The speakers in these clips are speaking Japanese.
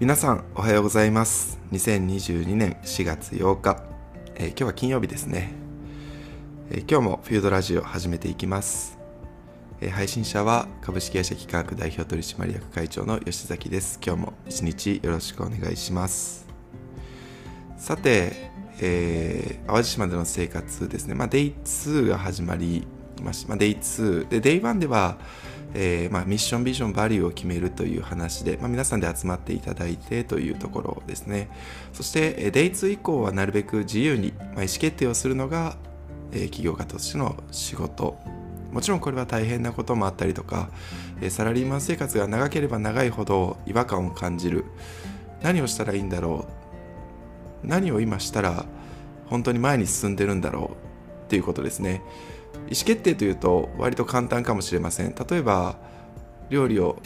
皆さんおはようございます。2022年4月8日、えー、今日は金曜日ですね、えー、今日もフードラジオ始めていきます、えー、配信者は株式会社企画代表取締役会長の吉崎です。今日も一日よろしくお願いします。さて、えー、淡路島での生活ですね、まあ、デイ2が始まりまし、まあ、デイ2でデイ1ではえー、まあ、ミッションビジョンバリューを決めるという話で、まあ、皆さんで集まっていただいてというところですね。そしてデイツ以降はなるべく自由に、まあ、意思決定をするのが、えー、起業家としての仕事。もちろんこれは大変なこともあったりとか、えサラリーマン生活が長ければ長いほど違和感を感じる。何をしたらいいんだろう。何を今したら本当に前に進んでるんだろう。っていうことですね。意思決定というと割と簡単かもしれません。例えば料理を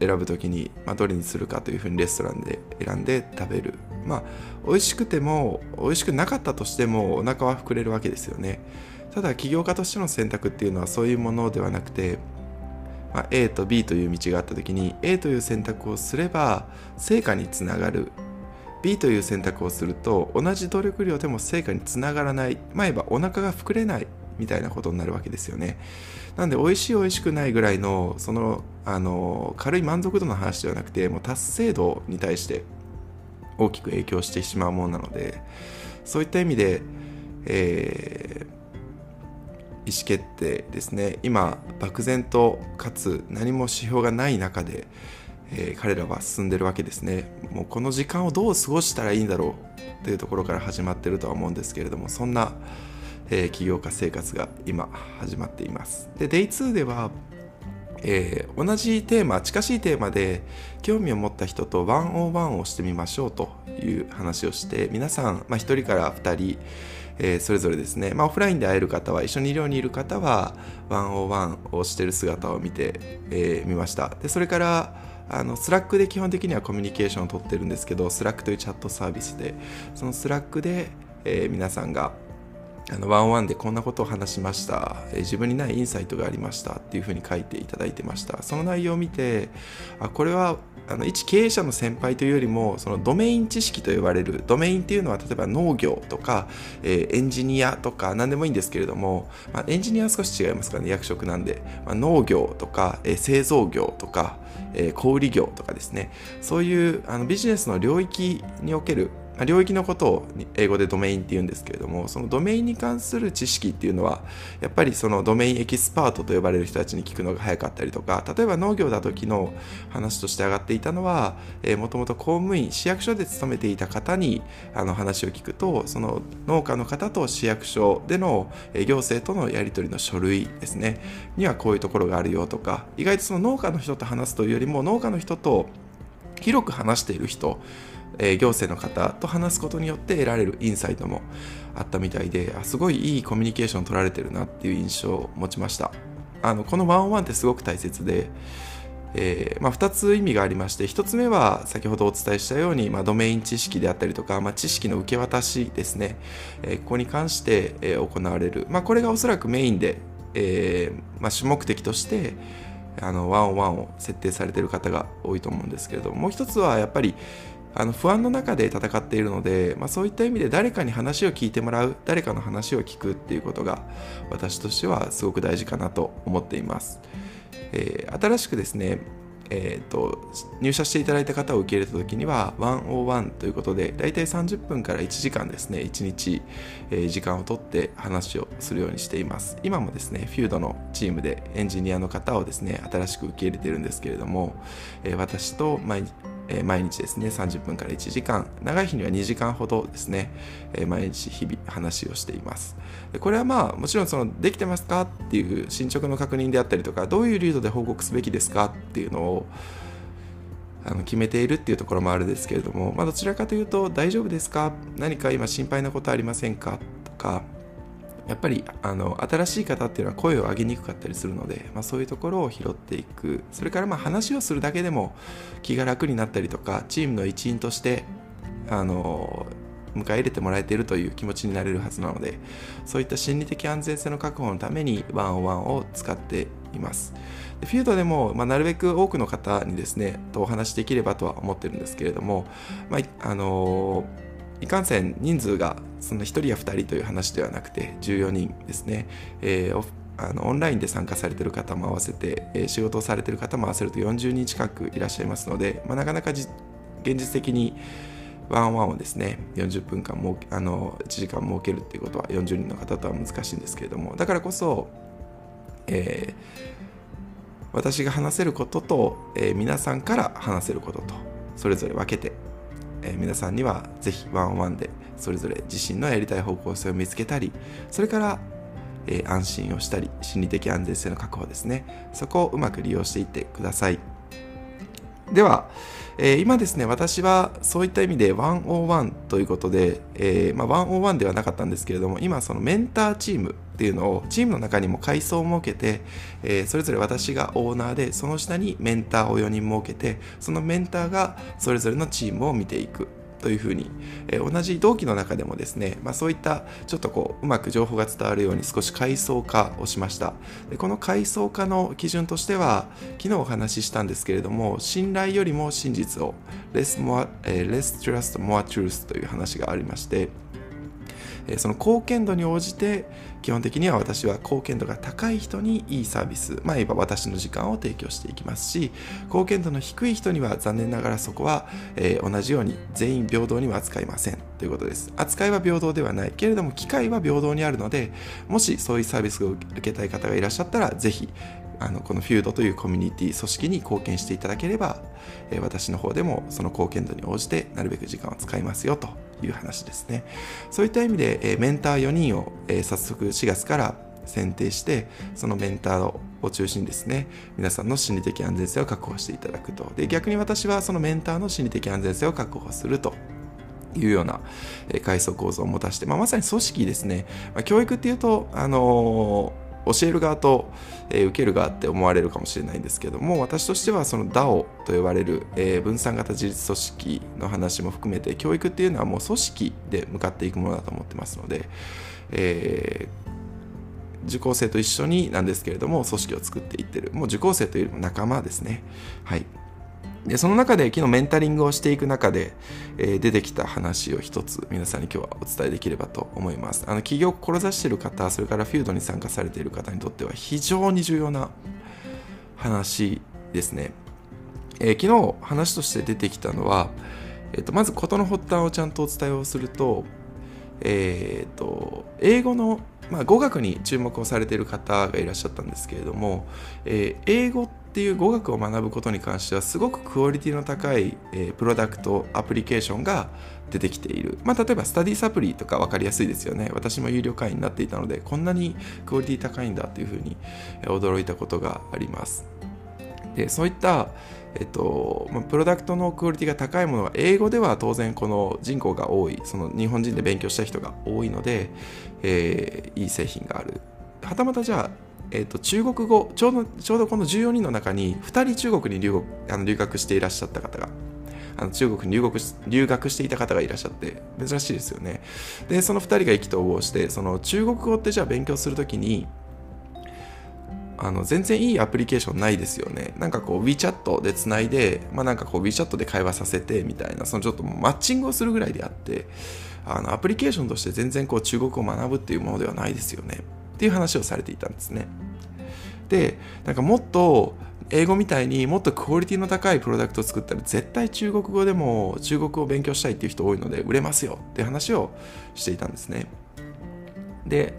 選ぶ時に、まあ、どれにするかというふうにレストランで選んで食べる。まあ美味しくても美味しくなかったとしてもお腹は膨れるわけですよね。ただ起業家としての選択っていうのはそういうものではなくて、まあ、A と B という道があった時に A という選択をすれば成果につながる。B という選択をすると同じ努力量でも成果につながらない。まあ言えばお腹が膨れない。みたいなことになるわけですよね。なんで美味しい美味しくないぐらいのそのあの軽い満足度の話ではなくてもう達成度に対して大きく影響してしまうものなのでそういった意味で、えー、意思決定ですね今漠然とかつ何も指標がない中で、えー、彼らは進んでるわけですねもうこの時間をどう過ごしたらいいんだろうというところから始まってるとは思うんですけれどもそんなえー、起業家生活が今始まっています。で、 Day 2 では、えー、同じテーマ、近しいテーマで興味を持った人と one on one をしてみましょうという話をして、皆さん、まあ、1人から2人、えー、それぞれですね、まあ、オフラインで会える方は、一緒に寮にいる方は、 one on one をしてる姿を見てみ、えー、ました。で、それから、あのスラックで基本的にはコミュニケーションをとってるんですけど、スラックというチャットサービスで、そのスラックで、えー、皆さんがあの one on one でこんなことを話しました、え自分にないインサイトがありました。っていうふうに書いていただいてました。その内容を見てあこれはあの一経営者の先輩というよりもそのドメイン知識と呼ばれる。ドメインっていうのは例えば農業とか、えー、エンジニアとか何でもいいんですけれども、まあ、エンジニアは少し違いますからね役職なんで、まあ、農業とか、えー、製造業とか、えー、小売業とかですね。そういうあのビジネスの領域における領域のことを英語でドメインって言うんですけれどもそのドメインに関する知識っていうのはやっぱりそのドメインエキスパートと呼ばれる人たちに聞くのが早かったりとか例えば農業だと昨日話として上がっていたのはもともと公務員市役所で勤めていた方にあの話を聞くとその農家の方と市役所での行政とのやり取りの書類ですねにはこういうところがあるよとか意外とその農家の人と話すというよりも農家の人と広く話している人えー、行政の方と話すことによって得られるインサイトもあったみたいですごいいいコミュニケーション取られてるなっていう印象を持ちました。あのこのワンオンワンってすごく大切で、えーまあ、2つ意味がありまして1つ目は先ほどお伝えしたように、まあ、ドメイン知識であったりとか、まあ、知識の受け渡しですね、えー、ここに関して、え、行われる、ま、これがおそらくメインで、えま、主目的としてあのワンオンワンを設定されている方が多いと思うんですけれどももう一つはやっぱりあの不安の中で戦っているので、まあ、そういった意味で誰かに話を聞いてもらう誰かの話を聞くっていうことが私としてはすごく大事かなと思っています、えー、新しくですねえーと、入社していただいた方を受け入れた時には101ということで大体30分から1時間ですね1日、えー、時間をとって話をするようにしています。今もですねフュードのチームでエンジニアの方をですね新しく受け入れてるんですけれども、えー、私と毎日え毎日ですね30分から1時間長い日には2時間ほどですね、え毎日日々話をしています。これはまあもちろんそのできてますかっていう進捗の確認であったりとかどういうルートで報告すべきですかっていうのをあの決めているっていうところもあるんですけれども、まあ、どちらかというと大丈夫ですか？何か今心配なことありませんか？とかやっぱりあの新しい方っていうのは声を上げにくかったりするので、まあ、そういうところを拾っていく。それからまあ話をするだけでも気が楽になったりとかチームの一員としてあの迎え入れてもらえているという気持ちになれるはずなのでそういった心理的安全性の確保のためにワンオワンを使っています。でフィールドでも、まあ、なるべく多くの方にですねとお話しできればとは思ってるんですけれども、まああのいかんせん人数がその1人や2人という話ではなくて14人ですね、えー、あのオンラインで参加されている方も合わせて、えー、仕事をされている方も合わせると40人近くいらっしゃいますので、まあ、なかなか現実的にワンワンをですね40分間もあの1時間設けるっていうことは40人の方とは難しいんですけれどもだからこそ、えー、私が話せることと、えー、皆さんから話せることとそれぞれ分けて、えー、皆さんにはぜひワンワンでそれぞれ自身のやりたい方向性を見つけたりそれからえー、安心をしたり心理的安全性の確保ですねそこをうまく利用していってくださいでは、えー、今ですね、私はそういった意味で101ということで、えー、まあ、101ではなかったんですけれども、今そのメンターチームっていうのをチームの中にも階層を設けて、えー、それぞれ私がオーナーで、その下にメンターを4人設けて、そのメンターがそれぞれのチームを見ていく。というふうに、えー、同じ同期の中でもですね、まあ、そういったちょっとこううまく情報が伝わるように少し階層化をしました。でこの階層化の基準としては昨日お話ししたんですけれども信頼よりも真実を less, more,、えー、less trust more truth という話がありましてその貢献度に応じて基本的には私は貢献度が高い人にいいサービス、まあ、いわば私の時間を提供していきますし貢献度の低い人には残念ながらそこは、えー、同じように全員平等には扱いません。ということです。扱いは平等ではないけれども機会は平等にあるのでもしそういうサービスを受けたい方がいらっしゃったらぜひあのこのフュードというコミュニティ組織に貢献していただければ、えー、私の方でもその貢献度に応じてなるべく時間を使いますよと。いう話ですね。そういった意味で、え、メンター4人を、え、早速4月から選定してそのメンターを中心にですね。皆さんの心理的安全性を確保していただくと。で逆に私はそのメンターの心理的安全性を確保すると。いうような階層構造を持たして、まあ、まさに組織ですね、まあ、教育っていうと、あのー教える側と、えー、受ける側って思われるかもしれないんですけども私としてはその DAO と呼ばれる、えー、分散型自立組織の話も含めて教育っていうのはもう組織で向かっていくものだと思ってますので、えー、受講生と一緒になんですけれども組織を作っていってる。もう受講生というよりも仲間ですね。はい。でその中で昨日メンタリングをしていく中で、えー、出てきた話を一つ皆さんに今日はお伝えできればと思います。あの起業を志している方それからフィールドに参加されている方にとっては非常に重要な話ですね、えー、昨日話として出てきたのは、えーと、まず事の発端をちゃんとお伝えをすると,、えーと、英語のまあ、語学に注目をされている方がいらっしゃったんですけれども、えー、英語ってっていう語学を学ぶことに関してはすごくクオリティの高い、え、プロダクトアプリケーションが出てきている、まあ、例えばスタディサプリとか分かりやすいですよね。私も有料会員になっていたのでこんなにクオリティ高いんだというふうに驚いたことがあります。でそういったえっとま、プロダクトのクオリティが高いものは英語では当然この人口が多いその日本人で勉強した人が多いので、えー、いい製品がある。はたまたじゃあえーと、中国語ちょうどちょうどこの14人の中に2人中国に留学あの留学していらっしゃった方があの中国に留学し留学していた方がいらっしゃって珍しいですよねでその2人が意気投合してその中国語ってじゃあ勉強するときにあの全然いいアプリケーションないですよね。なんかこう WeChat でつないで、まあ、なんかこう WeChat で会話させてみたいな、そのちょっとマッチングをするぐらいであって、あのアプリケーションとして全然こう中国語を学ぶっていうものではないですよね。っていう話をされていたんですね。でなんかもっと英語みたいにもっとクオリティの高いプロダクトを作ったら絶対中国語でも中国語を勉強したいっていう人多いので売れますよっていう話をしていたんですね。で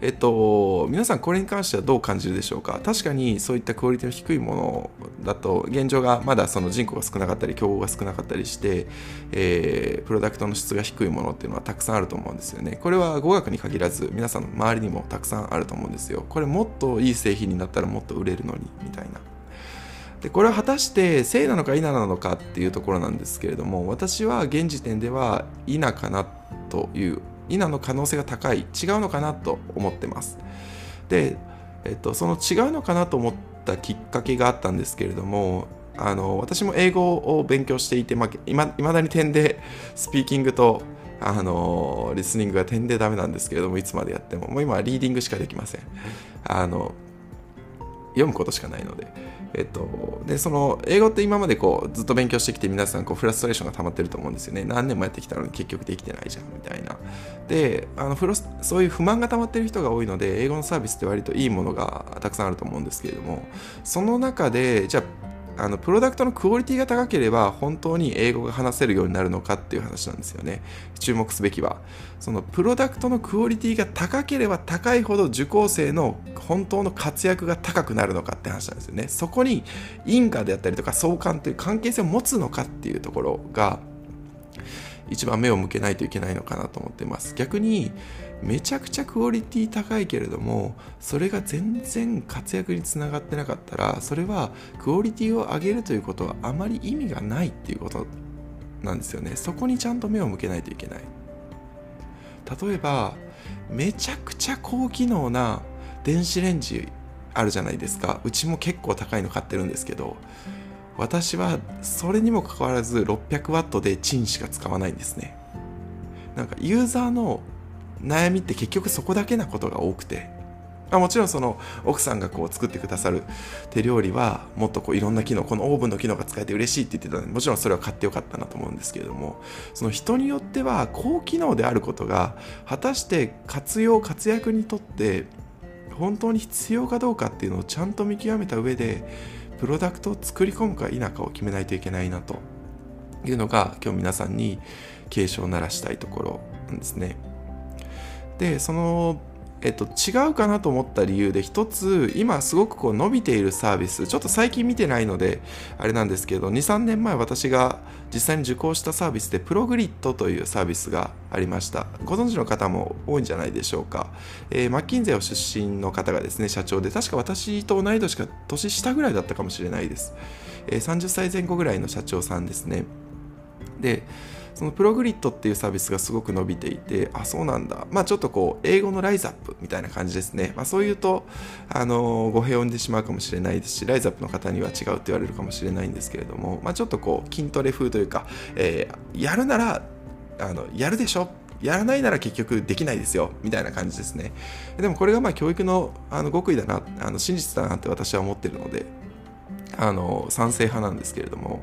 えっと、皆さんこれに関してはどう感じるでしょうか？確かにそういったクオリティの低いものだと現状がまだその人口が少なかったり競合が少なかったりして、えー、プロダクトの質が低いものっていうのはたくさんあると思うんですよね。これは語学に限らず皆さんの周りにもたくさんあると思うんですよ。これもっといい製品になったらもっと売れるのにみたいな。でこれは果たして正なのか否なのかっていうところなんですけれども私は現時点では否かなという否の可能性が高い違うのかなと思ってます。で、えっと、その違うのかなと思ったきっかけがあったんですけれどもあの私も英語を勉強していて、まあ、いまだに点でスピーキングとあのリスニングが点でダメなんですけれどもいつまでやっても。もう今はリーディングしかできません。あの読むことしかないので。えっと、でその英語って今までこうずっと勉強してきて皆さんこうフラストレーションが溜まってると思うんですよね。何年もやってきたのに結局できてないじゃんみたいな。であのフロスそういう不満が溜まってる人が多いので英語のサービスって割といいものがたくさんあると思うんですけれどもその中でじゃああのプロダクトのクオリティが高ければ本当に英語が話せるようになるのかっていう話なんですよね。注目すべきは。そのプロダクトのクオリティが高ければ高いほど受講生の本当の活躍が高くなるのかって話なんですよね。そこに因果であったりとか相関という関係性を持つのかっていうところが一番目を向けないといけないのかなと思ってます。逆にめちゃくちゃクオリティ高いけれどもそれが全然活躍につながってなかったらそれはクオリティを上げるということはあまり意味がないっていうことなんですよね。そこにちゃんと目を向けないといけない。例えばめちゃくちゃ高機能な電子レンジあるじゃないですか。うちも結構高いの買ってるんですけど私はそれにもかかわらず600ワットでチンしか使わないんですね。なんかユーザーの悩みって結局そこだけなことが多くて。あもちろんその奥さんがこう作ってくださる手料理はもっとこういろんな機能このオーブンの機能が使えて嬉しいって言ってたのでもちろんそれは買ってよかったなと思うんですけれどもその人によっては高機能であることが果たして活用活躍にとって本当に必要かどうかっていうのをちゃんと見極めた上でプロダクトを作り込むか否かを決めないといけないなというのが今日皆さんに警鐘を鳴らしたいところなんですね。でそのえっと、違うかなと思った理由で一つ今すごくこう伸びているサービスちょっと最近見てないのであれなんですけど23年前私が実際に受講したサービスでプログリッドというサービスがありました。ご存知の方も多いんじゃないでしょうか、えー、マッキンゼー出身の方がですね社長で確か私と同い年か年下ぐらいだったかもしれないです、えー、30歳前後ぐらいの社長さんですね。でそのプログリッドっていうサービスがすごく伸びていて、あ、そうなんだ。まあちょっとこう、英語のライズアップみたいな感じですね。まあそう言うと、あの、語弊を生んでしまうかもしれないですし、ライズアップの方には違うって言われるかもしれないんですけれども、まあちょっとこう、筋トレ風というか、えー、やるなら、あの、やるでしょやらないなら結局できないですよみたいな感じですねでもこれがまあ教育のあの極意だなあの真実だなって私は思ってるのであの賛成派なんですけれども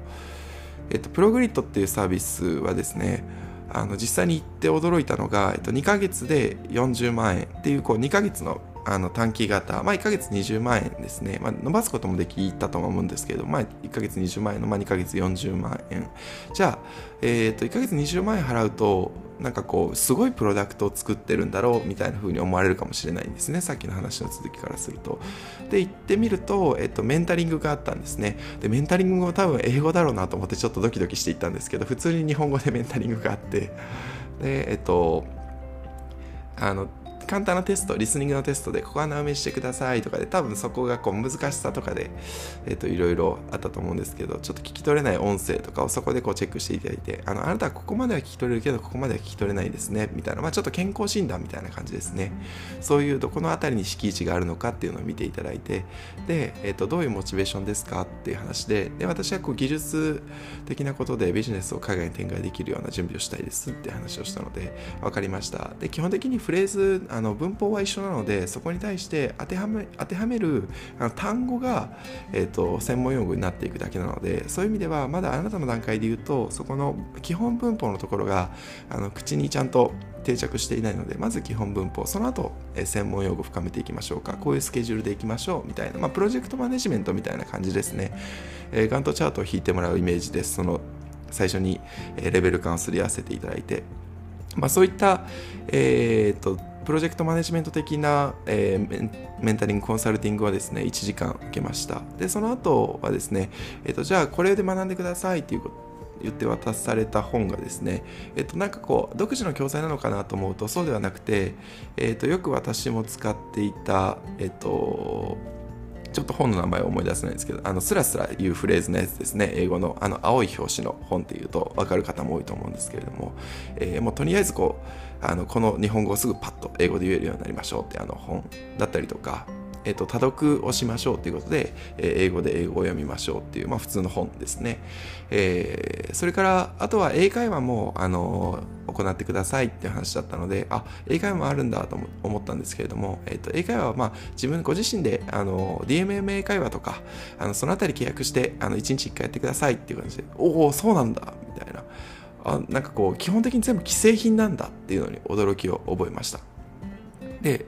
えっと、プログリッドっていうサービスはですねあの実際に行って驚いたのが、えっと、2ヶ月で40万円っていうこう2ヶ月のあの短期型、まあ、1ヶ月20万円ですね、まあ、伸ばすこともできたと思うんですけど、まあ、1ヶ月20万円の、まあ、2ヶ月40万円。じゃあ、えー、と1ヶ月20万円払うとなんかこうすごいプロダクトを作ってるんだろうみたいな風に思われるかもしれないんですね。さっきの話の続きからすると。で行ってみると、えっと、メンタリングがあったんですね。でメンタリングも多分英語だろうなと思ってちょっとドキドキしていったんですけど普通に日本語でメンタリングがあって。でえっとあの簡単なテスト、リスニングのテストで、ここ穴埋めしてくださいとかで、多分そこがこう難しさとかで、えっ、と、いろいろあったと思うんですけど、ちょっと聞き取れない音声とかをそこでこうチェックしていただいて、あの、あなたはここまでは聞き取れるけど、ここまでは聞き取れないですね、みたいな、まあちょっと健康診断みたいな感じですね。そういうどこの辺りに敷地があるのかっていうのを見ていただいて、で、えっ、と、どういうモチベーションですかっていう話で、で、私はこう技術的なことでビジネスを海外に展開できるような準備をしたいですって話をしたので、分かりました。で、基本的にフレーズ、あの、文法は一緒なのでそこに対して当てはめ当てはめるあの単語が、えーと、専門用語になっていくだけなのでそういう意味ではまだあなたの段階で言うとそこの基本文法のところがあの口にちゃんと定着していないのでまず基本文法その後、え専門用語深めていきましょうか。こういうスケジュールでいきましょうみたいな、まあ、プロジェクトマネジメントみたいな感じですね、えー、ガントチャートを引いてもらうイメージです。その最初にレベル感をすり合わせていただいて。まあ、そういった、えーとプロジェクトマネジメント的な、えー、メンタリングコンサルティングはですね1時間受けましたでその後はですね、えーと、じゃあこれで学んでくださいっていうこと言って渡された本がですね、えっと、なんかこう独自の教材なのかなと思うとそうではなくて、えっと、よく私も使っていた、えっと、ちょっと本の名前を思い出せないんですけど、あの、スラスラ言うフレーズのやつですね。英語の、あの、青い表紙の本っていうと分かる方も多いと思うんですけれども、えー、もうとりあえずこう、あの、この日本語をすぐパッと英語で言えるようになりましょうってあの本だったりとか、えっと、多読をしましょうということで、え英語で英語を読みましょうっていう、まあ、普通の本ですね、えー、それからあとは英会話もあの行ってくださいっていう話だったのであ英会話もあるんだと思ったんですけれども、えっと、英会話は、まあ、自分ご自身であの DMM 英会話とかあのそのあたり契約してあの1日1回やってくださいっていう感じでおおそうなんだみたいな。あなんかこう基本的に全部既製品なんだっていうのに驚きを覚えました。で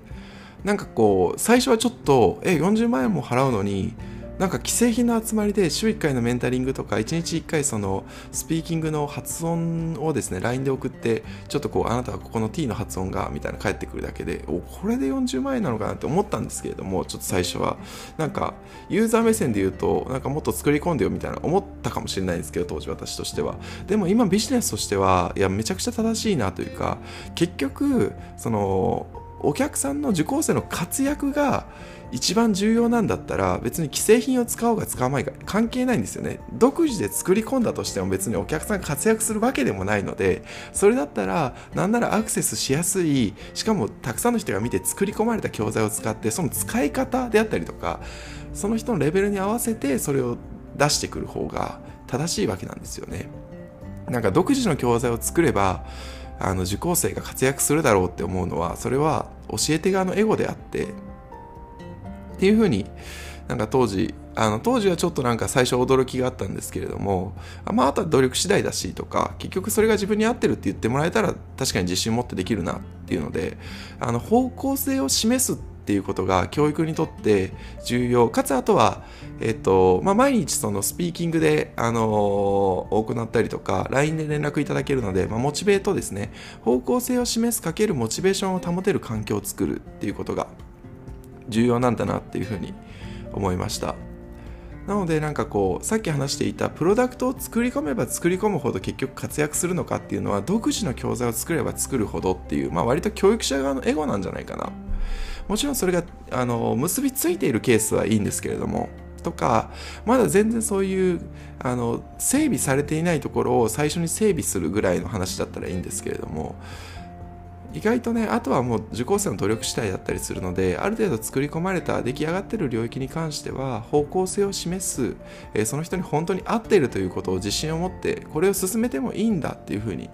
なんかこう最初はちょっとえ40万円も払うのになんか既製品の集まりで週1回のメンタリングとか1日1回そのスピーキングの発音をですね LINE で送ってちょっとこうあなたはここの T の発音がみたいな返ってくるだけでおこれで40万円なのかなって思ったんですけれどもちょっと最初はなんかユーザー目線で言うとなんかもっと作り込んでよみたいな思ったかもしれないんですけど当時私としては。でも今ビジネスとしてはいやめちゃくちゃ正しいなというか結局そのお客さんの受講生の活躍が一番重要なんだったら別に既製品を使おうが使わないか関係ないんですよね。独自で作り込んだとしても別にお客さんが活躍するわけでもないのでそれだったらなんならアクセスしやすいしかもたくさんの人が見て作り込まれた教材を使ってその使い方であったりとかその人のレベルに合わせてそれを出してくる方が正しいわけなんですよね。なんか独自の教材を作ればあの受講生が活躍するだろうって思うのはそれは教え手側のエゴであってっていうふうになんか当時あの当時はちょっとなんか最初驚きがあったんですけれどもまああとは努力次第だしとか結局それが自分に合ってるって言ってもらえたら確かに自信持ってできるなっていうのであの方向性を示すっていうことが教育にとって重要。かつあとは、えっとまあ、毎日そのスピーキングで、あのー、行ったりとか LINE で連絡いただけるので、まあ、モチベートですね。方向性を示すかけるモチベーションを保てる環境を作るっていうことが重要なんだなっていうふうに思いました。なのでなんかこうさっき話していたプロダクトを作り込めば作り込むほど結局活躍するのかっていうのは独自の教材を作れば作るほどっていう、まあ、割と教育者側のエゴなんじゃないかな。もちろんそれがあの結びついているケースはいいんですけれどもとかまだ全然そういうあの整備されていないところを最初に整備するぐらいの話だったらいいんですけれども意外とねあとはもう受講生の努力次第だったりするのである程度作り込まれた出来上がってる領域に関しては方向性を示す、えー、その人に本当に合っているということを自信を持ってこれを進めてもいいんだっていうふうに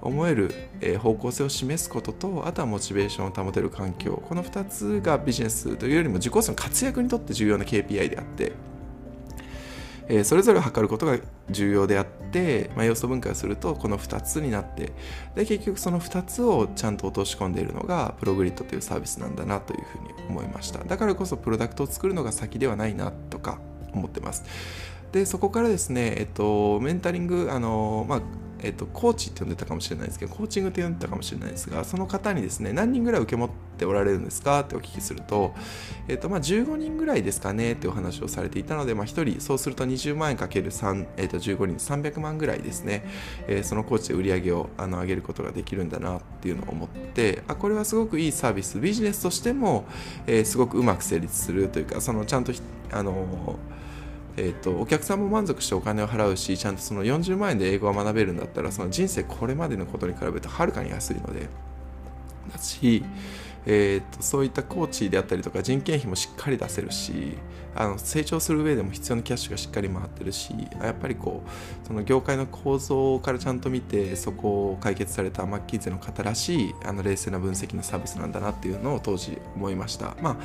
思える、えー、方向性を示すこととあとはモチベーションを保てる環境。この2つがビジネスというよりも受講生の活躍にとって重要な KPI であってえー、それぞれ測ることが重要であって、まあ、要素分解するとこの2つになってで結局その2つをちゃんと落とし込んでいるのがプログリッドというサービスなんだなというふうに思いました。だからこそプロダクトを作るのが先ではないなとか思ってます。でそこからですね、えっと、メンタリングあの、まあえっと、コーチって呼んでたかもしれないですけど、コーチングって呼んでたかもしれないですが、その方にですね、何人ぐらい受け持っておられるんですか？ってお聞きすると、えっと、まあ、15人ぐらいですかね？ってお話をされていたので、まあ、1人、そうすると20万円かける3、えっと、15人、300万ぐらいですね、えー、そのコーチで売り上げをあの上げることができるんだなっていうのを思って、あ、これはすごくいいサービス、ビジネスとしても、えー、すごくうまく成立するというか、そのちゃんと、あのえーと、お客さんも満足してお金を払うしちゃんとその40万円で英語が学べるんだったらその人生これまでのことに比べるとはるかに安いのでだし、えーと、そういったコーチであったりとか人件費もしっかり出せるしあの成長する上でも必要なキャッシュがしっかり回ってるしやっぱりこうその業界の構造からちゃんと見てそこを解決されたマッキンゼの方らしいあの冷静な分析のサービスなんだなっていうのを当時思いました。まあ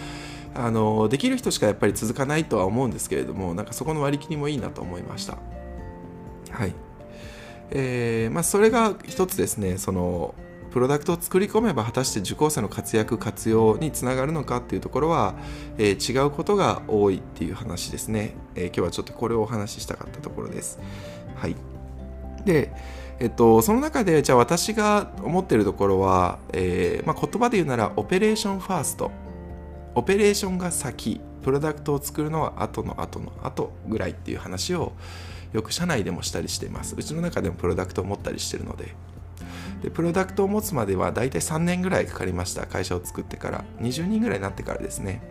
あのできる人しかやっぱり続かないとは思うんですけれどもなんかそこの割り切りもいいなと思いました。はい。えーまあ、それが一つですねそのプロダクトを作り込めば果たして受講生の活躍活用につながるのかっていうところは、えー、違うことが多いっていう話ですね、えー、今日はちょっとこれをお話ししたかったところです。はい。でえっと、その中でじゃあ私が思ってるところは、えーまあ、言葉で言うならオペレーションファースト。オペレーションが先プロダクトを作るのは後の後の後ぐらいっていう話をよく社内でもしたりしています。うちの中でもプロダクトを持ったりしてるので。でプロダクトを持つまでは大体3年ぐらいかかりました会社を作ってから。20人ぐらいになってからですね。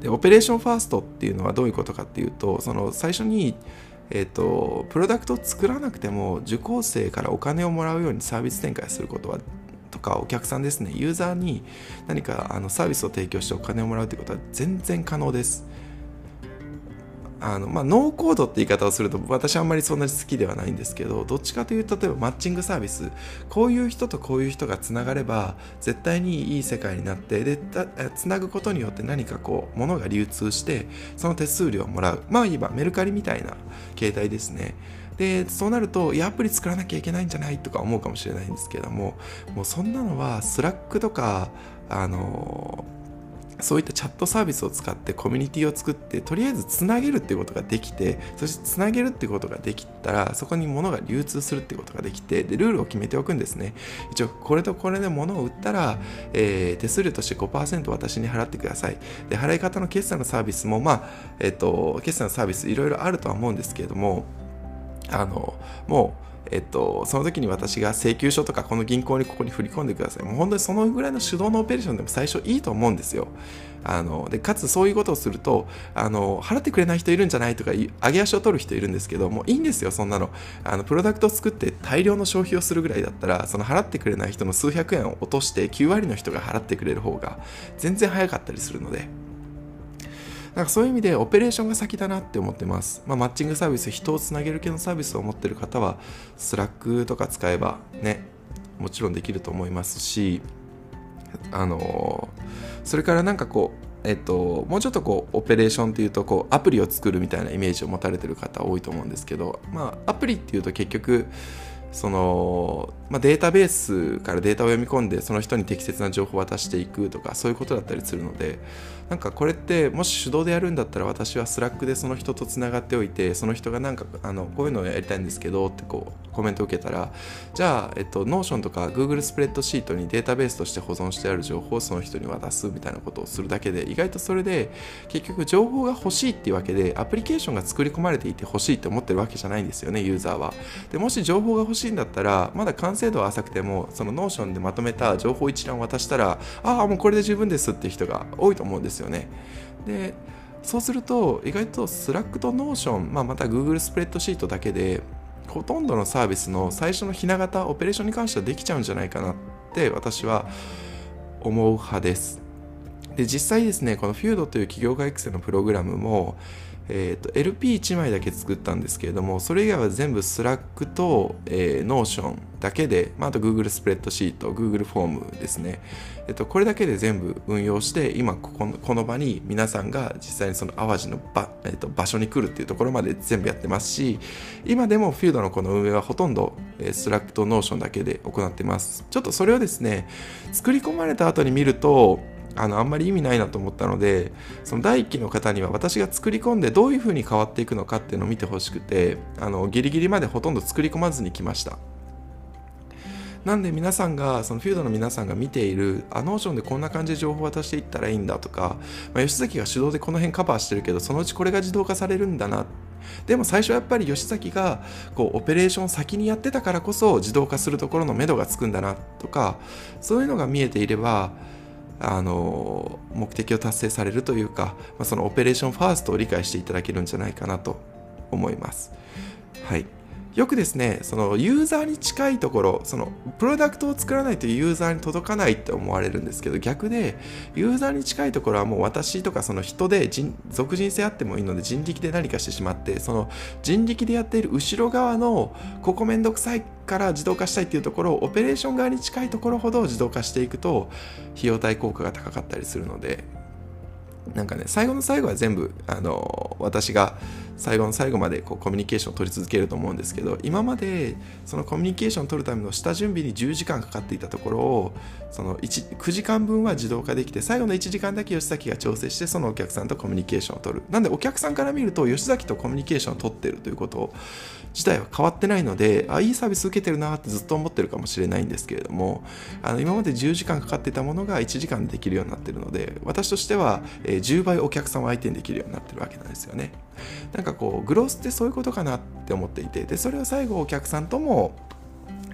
でオペレーションファーストっていうのはどういうことかっていうとその最初にえーと、プロダクトを作らなくても受講生からお金をもらうようにサービス展開することはとかお客さんですね。ユーザーに何かあのサービスを提供してお金をもらうということは全然可能です。あのまあ、ノーコードって言い方をすると私あんまりそんなに好きではないんですけどどっちかというと例えばマッチングサービス。こういう人とこういう人がつながれば絶対にいい世界になってでつなぐことによって何かこう物が流通してその手数料をもらう。まあ今メルカリみたいな形態ですね。でそうなるとやアプリ作らなきゃいけないんじゃないとか思うかもしれないんですけれどももうそんなのはスラックとかあのそういったチャットサービスを使ってコミュニティを作ってとりあえずつなげるっていうことができてそしてつなげるっていうことができたらそこに物が流通するってことができてでルールを決めておくんですね。一応これとこれで物を売ったら、えー、手数料として5%私に払ってください。で払い方の決済のサービスもまあえっ、ー、と決済のサービスいろいろあるとは思うんですけれどもあのもうえっと、その時に私が請求書とかこの銀行にここに振り込んでください。もう本当にそのぐらいの手動のオペレーションでも最初いいと思うんですよ。あのでかつそういうことをするとあの払ってくれない人いるんじゃないとか上げ足を取る人いるんですけどもういいんですよそんなのあのプロダクトを作って大量の消費をするぐらいだったらその払ってくれない人の数百円を落として9割の人が払ってくれる方が全然早かったりするのでなんかそういう意味でオペレーションが先だなって思ってます。まあ、マッチングサービス、人をつなげる系のサービスを持ってる方は、スラックとか使えばね、もちろんできると思いますし、あのそれからなんかこうえっと、もうちょっとこうオペレーションっていうとこうアプリを作るみたいなイメージを持たれてる方多いと思うんですけど、まあ、アプリっていうと結局その、まあ、データベースからデータを読み込んでその人に適切な情報を渡していくとかそういうことだったりするのでなんかこれってもし手動でやるんだったら私は Slack でその人とつながっておいてその人がなんかあのこういうのをやりたいんですけどってこうコメントを受けたらじゃあ、えっと、Notion とか Google スプレッドシートにデータベースとして保存してある情報をその人に渡すみたいなことをするだけで意外とそれで結局情報が欲しいっていうわけでアプリケーションが作り込まれていて欲しいって思ってるわけじゃないんですよねユーザーは。でもし情報が欲しいんだったらまだ完成度は浅くてもその Notion でまとめた情報一覧を渡したらああもうこれで十分ですっていう人が多いと思うんですよね。でそうすると意外と Slack と Notion、まあ、また Google スプレッドシートだけでほとんどのサービスの最初のひな形オペレーションに関してはできちゃうんじゃないかなって私は思う派です。で実際ですねこの FUDO という企業家育成のプログラムもえーと、LP1 枚だけ作ったんですけれどもそれ以外は全部 Slack と、えー、Notion だけで、まあ、あと Google スプレッドシート Google フォームですね、えーと、これだけで全部運用して今ここのこの場に皆さんが実際にその淡路の場,、えーと、場所に来るっていうところまで全部やってますし今でも Field のこの運営はほとんど、えー、Slack と Notion だけで行ってます。ちょっとそれをですね作り込まれた後に見るとあのあんまり意味ないなと思ったのでその第1期の方には私が作り込んでどういうふうに変わっていくのかっていうのを見てほしくてあのギリギリまでほとんど作り込まずに来ました。なんで皆さんがそのフュードの皆さんが見ているあ Notion でこんな感じで情報を渡していったらいいんだとか、まあ、吉崎が手動でこの辺カバーしてるけどそのうちこれが自動化されるんだな。でも最初やっぱり吉崎がこうオペレーション先にやってたからこそ自動化するところの目処がつくんだなとかそういうのが見えていればあの目的を達成されるというか、まあ、そのオペレーションファーストを理解していただけるんじゃないかなと思います。はいよくですねそのユーザーに近いところそのプロダクトを作らないとユーザーに届かないって思われるんですけど逆でユーザーに近いところはもう私とかその人で人属人性あってもいいので人力で何かしてしまってその人力でやっている後ろ側のここめんどくさいから自動化したいっていうところをオペレーション側に近いところほど自動化していくと費用対効果が高かったりするのでなんかね最後の最後は全部あの私が最後の最後までこうコミュニケーションを取り続けると思うんですけど今までそのコミュニケーションを取るための下準備に10時間かかっていたところをその9時間分は自動化できて最後の1時間だけ吉崎が調整してそのお客さんとコミュニケーションを取る。なんでお客さんから見ると吉崎とコミュニケーションを取ってるということを自体は変わってないのであいいサービス受けてるなってずっと思ってるかもしれないんですけれどもあの今まで10時間かかってたものが1時間できるようになってるので私としては、えー、10倍お客さんを相手にできるようになってるわけなんですよね。なんかこうグロースってそういうことかなって思っていてでそれを最後お客さんとも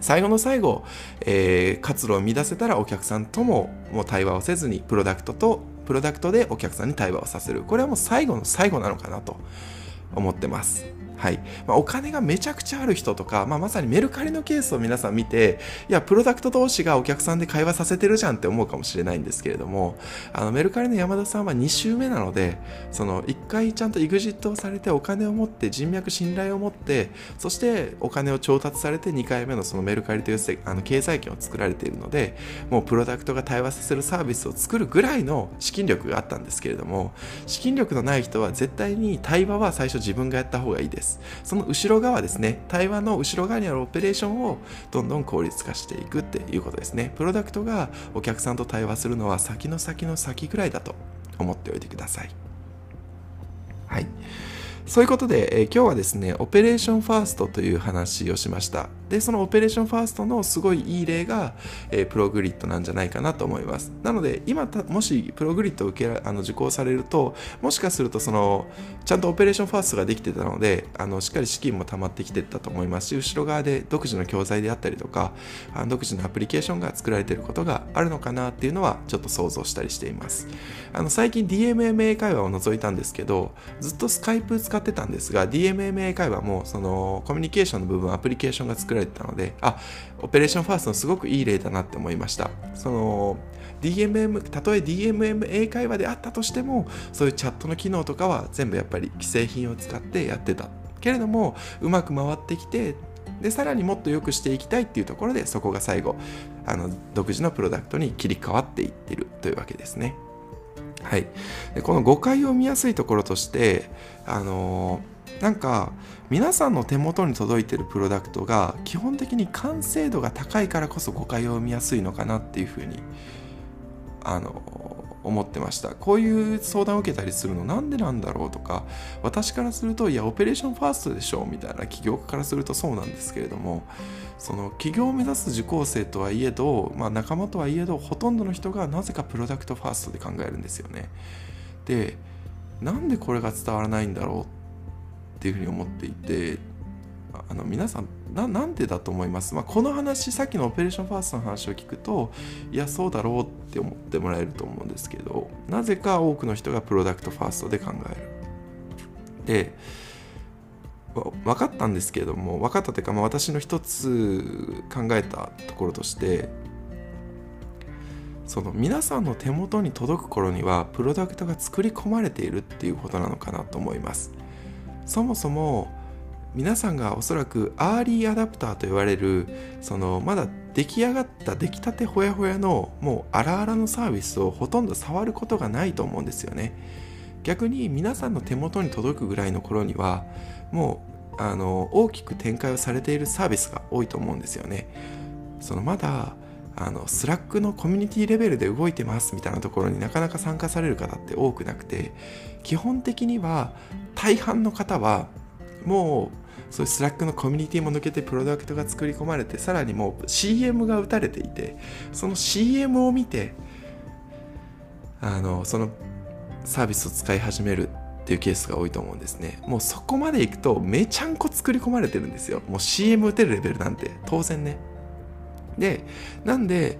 最後の最後、えー、活路を乱せたらお客さんとももう対話をせずにプロダクトとプロダクトでお客さんに対話をさせる。これはもう最後の最後なのかなと思ってます。はい。まあ、お金がめちゃくちゃある人とか、まあ、まさにメルカリのケースを皆さん見ていやプロダクト同士がお客さんで会話させてるじゃんって思うかもしれないんですけれどもあのメルカリの山田さんは2週目なのでその1回ちゃんと EXIT をされてお金を持って人脈信頼を持ってそしてお金を調達されて2回目のそのメルカリというあの経済圏を作られているのでもうプロダクトが対話させるサービスを作るぐらいの資金力があったんですけれども資金力のない人は絶対に対話は最初自分がやった方がいいです。です。その後ろ側ですね対話の後ろ側にあるオペレーションをどんどん効率化していくっていうことですね。プロダクトがお客さんと対話するのは先の先の先ぐらいだと思っておいてください。はい。そういうことで、えー、今日はですね、オペレーションファーストという話をしました。で、そのオペレーションファーストのすごいいい例が、えー、プログリッドなんじゃないかなと思います。なので、今もしプログリッドを受けあの受講されると、もしかするとその、ちゃんとオペレーションファーストができてたので、あのしっかり資金も溜まってきてたと思いますし、後ろ側で独自の教材であったりとか、あの独自のアプリケーションが作られていることがあるのかなっていうのは、ちょっと想像したりしています。あの最近 DMMA 会話を除いたんですけど、ずっと Skype 使ってたんですが、DMMA 会話もそのコミュニケーションの部分アプリケーションが作られてたのであオペレーションファーストのすごくいい例だなって思いました。その DMM たとえ DMM 英会話であったとしてもそういうチャットの機能とかは全部やっぱり既製品を使ってやってた。けれどもうまく回ってきてでさらにもっと良くしていきたいっていうところでそこが最後あの独自のプロダクトに切り替わっていってるというわけですね。はい、でこの誤解を見やすいところとしてあのなんか皆さんの手元に届いてるプロダクトが基本的に完成度が高いからこそ誤解を生みやすいのかなっていうふうにあの思ってました。こういう相談を受けたりするのなんでなんだろうとか私からするといやオペレーションファーストでしょみたいな起業家からするとそうなんですけれどもその起業を目指す受講生とはいえど、まあ、仲間とはいえどほとんどの人がなぜかプロダクトファーストで考えるんですよね。でなんでこれが伝わらないんだろうっていうふうに思っていてあの皆さんななんでだと思います、まあ、この話さっきのオペレーションファーストの話を聞くといやそうだろうって思ってもらえると思うんですけどなぜか多くの人がプロダクトファーストで考える。で分かったんですけれども分かったというか、まあ、私の一つ考えたところとしてその皆さんの手元に届く頃にはプロダクトが作り込まれているっていうことなのかなと思います。そもそも皆さんがおそらくアーリーアダプターと言われるそのまだ出来上がった出来たてほやほやのもう荒々のサービスをほとんど触ることがないと思うんですよね。逆に皆さんの手元に届くぐらいの頃にはもうあの大きく展開をされているサービスが多いと思うんですよね。そのまだあの Slack のコミュニティレベルで動いてますみたいなところになかなか参加される方って多くなくて基本的には大半の方はもうそういう Slack のコミュニティも抜けてプロダクトが作り込まれてさらにもう CM が打たれていてその CM を見てあのそのサービスを使い始めるっていうケースが多いと思うんですね。もうそこまでいくとめちゃんこ作り込まれてるんですよ。もう CM 打てるレベルなんて。当然ね。でなんで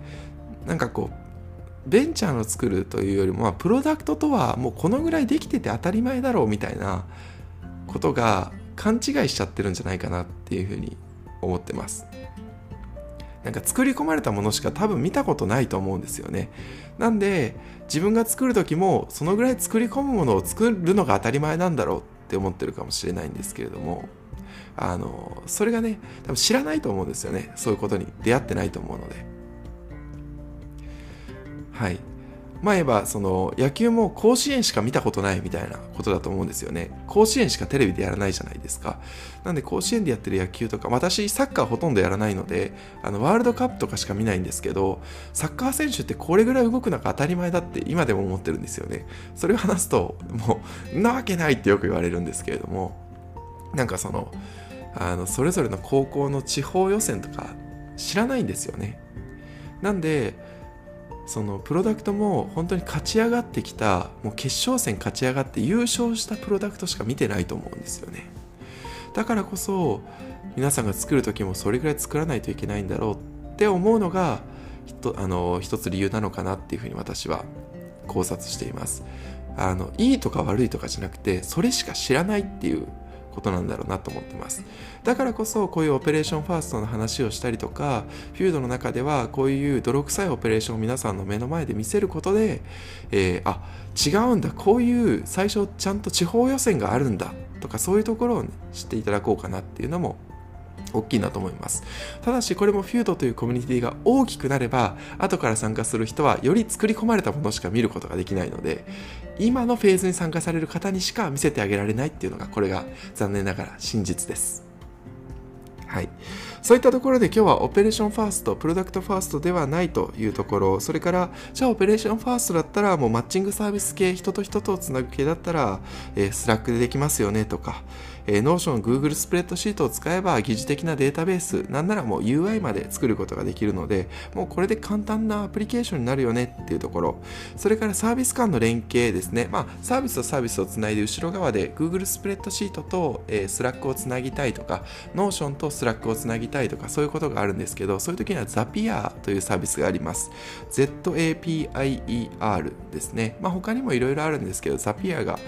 なんかこうベンチャーの作るというよりも、まあ、プロダクトとはもうこのぐらいできてて当たり前だろうみたいなことが勘違いしちゃってるんじゃないかなっていうふうに思ってます。なんか作り込まれたものしか多分見たことないと思うんですよね。なんで自分が作る時もそのぐらい作り込むものを作るのが当たり前なんだろうって思ってるかもしれないんですけれどもあのそれがね多分知らないと思うんですよね。そういうことに。出会ってないと思うので。はい。まあ言えばその野球も甲子園しか見たことないみたいなことだと思うんですよね。甲子園しかテレビでやらないじゃないですか。なんで甲子園でやってる野球とか私サッカーほとんどやらないのであのワールドカップとかしか見ないんですけどサッカー選手ってこれぐらい動くのが当たり前だって今でも思ってるんですよね。それを話すともうなわけないってよく言われるんですけれども。なんかそのあのそれぞれの高校の地方予選とか知らないんですよね。なんでそのプロダクトも本当に勝ち上がってきたもう決勝戦勝ち上がって優勝したプロダクトしか見てないと思うんですよね。だからこそ皆さんが作る時もそれぐらい作らないといけないんだろうって思うのがあの一つ理由なのかなっていうふうに私は考察しています。あのいいとか悪いとかじゃなくてそれしか知らないっていうことなんだろうなと思ってます。だからこそこういうオペレーションファーストの話をしたりとかフュードの中ではこういう泥臭いオペレーションを皆さんの目の前で見せることで、えー、あ違うんだ。こういう最初ちゃんと地方予選があるんだ。とかそういうところを、ね、知っていただこうかなっていうのも大きいなと思います。ただしこれもフュードというコミュニティが大きくなれば後から参加する人はより作り込まれたものしか見ることができないので今のフェーズに参加される方にしか見せてあげられないっていうのがこれが残念ながら真実です。はい、そういったところで今日はオペレーションファースト、プロダクトファーストではないというところ、それからじゃあオペレーションファーストだったらもうマッチングサービス系、人と人とをつなぐ系だったら、えー、 Slack でできますよねとか、えー、Notion、Google スプレッドシートを使えば疑似的なデータベース、なんならもう UI まで作ることができるので、もうこれで簡単なアプリケーションになるよねっていうところ、それからサービス間の連携ですね、まあ、サービスとサービスをつないで後ろ側で Google スプレッドシートと、えー、Slack をつなぎたいとか、Notion と Slack をつなぎたいとか、そういうことがあるんですけど、そういう時には Zapier というサービスがあります。ZAPIER ですね。まあ、他にもいろいろあるんですけど、Zapier が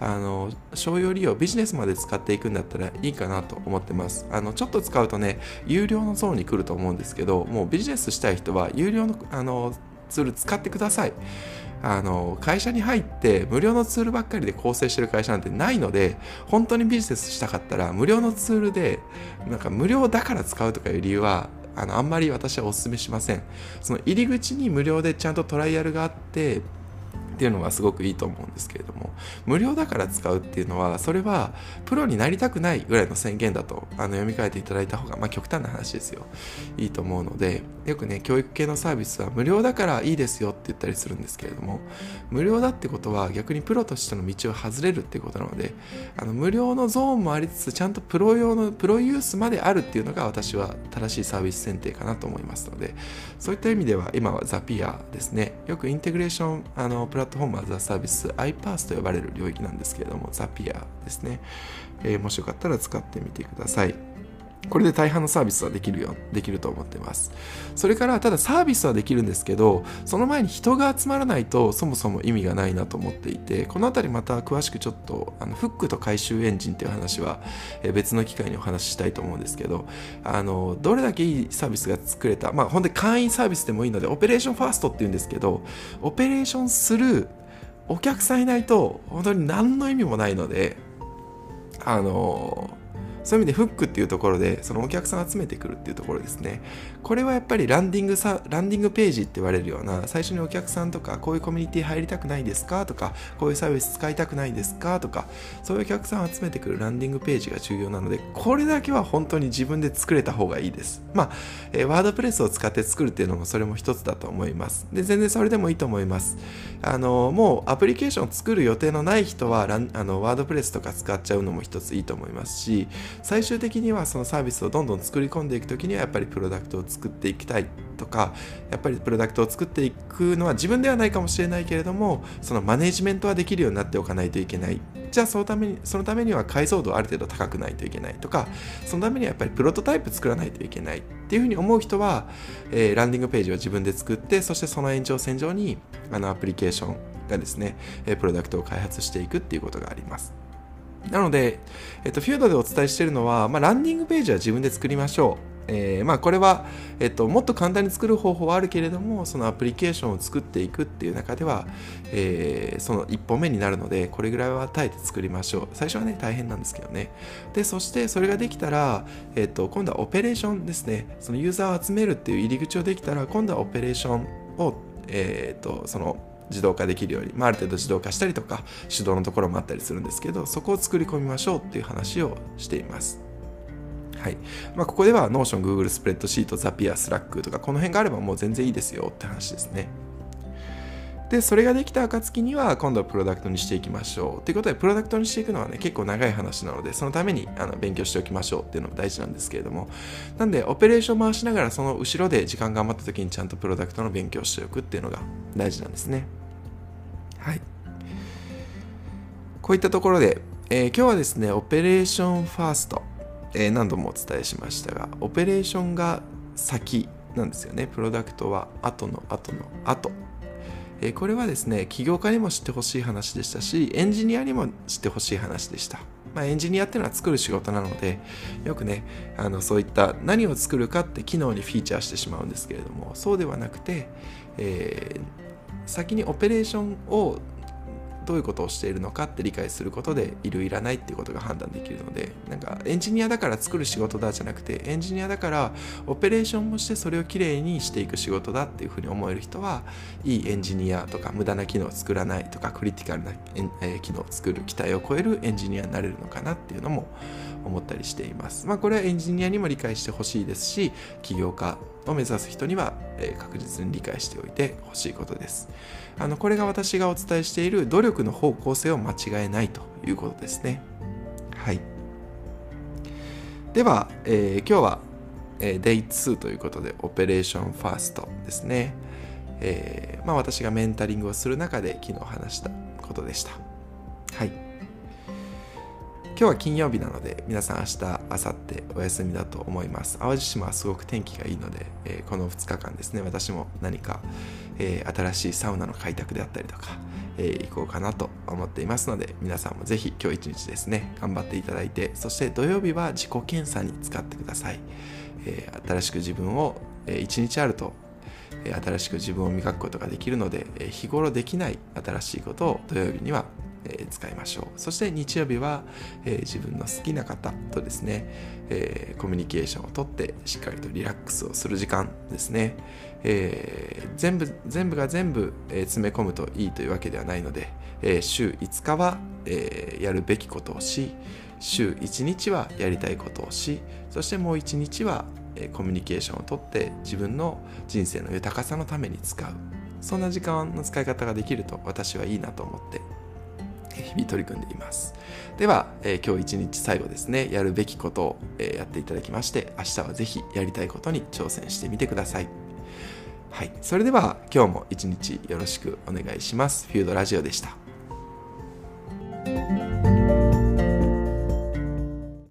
あの商用利用、ビジネスまで使ってていくんだったらいいかなと思ってます。あのちょっと使うとね、有料のゾーンに来ると思うんですけど、もうビジネスしたい人は有料のあのツール使ってください。あの会社に入って無料のツールばっかりで構成してる会社なんてないので本当にビジネスしたかったら無料のツールでなんか無料だから使うとかいう理由はあのあんまり私はお勧めしませんその入り口に無料でちゃんとトライアルがあってっていうのはすごくいいと思うんですけれども無料だから使うっていうのはそれはプロになりたくないぐらいの宣言だとあの読み替えていただいた方が、まあ、極端な話ですよ。いいと思うのでよくね教育系のサービスは無料だからいいですよって言ったりするんですけれども無料だってことは逆にプロとしての道を外れるっていうことなのであの無料のゾーンもありつつちゃんとプロ用のプロユースまであるっていうのが私は正しいサービス選定かなと思いますのでそういった意味では今はザピアですね。よくインテグレーションあのプラットフォームアザサービス iPaaS と呼ばれる領域なんですけれどもザピアですね、えー、もしよかったら使ってみてください。これで大半のサービスはできるよ、できると思ってます。それから、ただサービスはできるんですけど、その前に人が集まらないとそもそも意味がないなと思っていて、このあたりまた詳しくちょっと、あのフックと回収エンジンっていう話は、え別の機会にお話ししたいと思うんですけど、あの、どれだけいいサービスが作れた、まあ本当に会員サービスでもいいので、オペレーションファーストっていうんですけど、オペレーションするお客さんいないと、本当に何の意味もないので、あの、そういう意味でフックっていうところでそのお客さん集めてくるっていうところですね。これはやっぱりランディングさランディングページって言われるような最初にお客さんとかこういうコミュニティ入りたくないですか？とかこういうサービス使いたくないですか？とかそういうお客さんを集めてくるランディングページが重要なのでこれだけは本当に自分で作れた方がいいです。まあ、えー、ワードプレスを使って作るっていうのもそれも一つだと思います。で全然それでもいいと思います。あのもうアプリケーションを作る予定のない人はランあのワードプレスとか使っちゃうのも一ついいと思いますし最終的にはそのサービスをどんどん作り込んでいく時にはやっぱりプロダクトを作っていきたいとかやっぱりプロダクトを作っていくのは自分ではないかもしれないけれどもそのマネジメントはできるようになっておかないといけないじゃあそのためにそのためには解像度をある程度高くないといけないとかそのためにはやっぱりプロトタイプ作らないといけないっていうふうに思う人は、えー、ランディングページを自分で作ってそしてその延長線上にあのアプリケーションがですね、えプロダクトを開発していくっていうことがあります。なので、えっと、フュードでお伝えしているのは、まあ、ランディングページは自分で作りましょう。えー、まあこれは、えっと、もっと簡単に作る方法はあるけれどもそのアプリケーションを作っていくっていう中では、えー、その一歩目になるのでこれぐらいは耐えて作りましょう。最初はね大変なんですけどね。でそしてそれができたら、えっと、今度はオペレーションですね。そのユーザーを集めるっていう入り口をできたら今度はオペレーションを、えっとその自動化できるように、まあ、ある程度自動化したりとか手動のところもあったりするんですけどそこを作り込みましょうっていう話をしています。はいまあ、ここでは Notion、Google スプレッドシート、Zapier、Slack とかこの辺があればもう全然いいですよって話ですね。で、それができた暁には今度はプロダクトにしていきましょう。ということで、プロダクトにしていくのはね、結構長い話なので、そのためにあの勉強しておきましょうっていうのも大事なんですけれども、なんで、オペレーション回しながらその後ろで時間が余った時にちゃんとプロダクトの勉強しておくっていうのが大事なんですね。はい。こういったところで、えー、今日はですね、オペレーションファースト、えー、何度もお伝えしましたが、オペレーションが先なんですよね。プロダクトは後の後の後。え、これはですね、起業家にも知ってほしい話でしたし、エンジニアにも知ってほしい話でした。まあ、エンジニアっていうのは作る仕事なのでよくねあのそういった何を作るかって機能にフィーチャーしてしまうんですけれどもそうではなくて、えー、先にオペレーションをどういうことをしているのかって理解することでいるいらないっていうことが判断できるのでなんかエンジニアだから作る仕事だじゃなくてエンジニアだからオペレーションもしてそれをきれいにしていく仕事だっていうふうに思える人はいいエンジニアとか無駄な機能を作らないとかクリティカルな、え機能を作る期待を超えるエンジニアになれるのかなっていうのも思ったりしています。まあ、これはエンジニアにも理解してほしいですし起業家を目指す人には、え確実に理解しておいてほしいことです。あのこれが私がお伝えしている努力の方向性を間違えないということですね。はい。では、えー、今日は、えー、Day2 ということでオペレーションファーストですね。えー、まあ、私がメンタリングをする中で昨日話したことでした。はい。今日は金曜日なので皆さん明日、明後日お休みだと思います。淡路島はすごく天気がいいので、えー、この2日間ですね、私も何か、えー、新しいサウナの開拓であったりとか、えー、行こうかなと思っていますので、皆さんもぜひ今日一日ですね、頑張っていただいて、そして土曜日は自己検査に使ってください。え新しく自分を、えー、日あると新しく自分を磨くことができるので日頃できない新しいことを土曜日にはえ使いましょう。そして日曜日は、え自分の好きな方とですね、えコミュニケーションをとってしっかりとリラックスをする時間ですね、えー、全部全部が全部、え詰め込むといいというわけではないので、え週5日は、えやるべきことをし週1日はやりたいことをしそしてもう1日はコミュニケーションをとって自分の人生の豊かさのために使う。そんな時間の使い方ができると私はいいなと思って日々取り組んでいます。では、えー、今日一日最後ですね、やるべきことを、えー、やっていただきまして、明日はぜひやりたいことに挑戦してみてください。はい。それでは今日も一日よろしくお願いします。フュードラジオでした。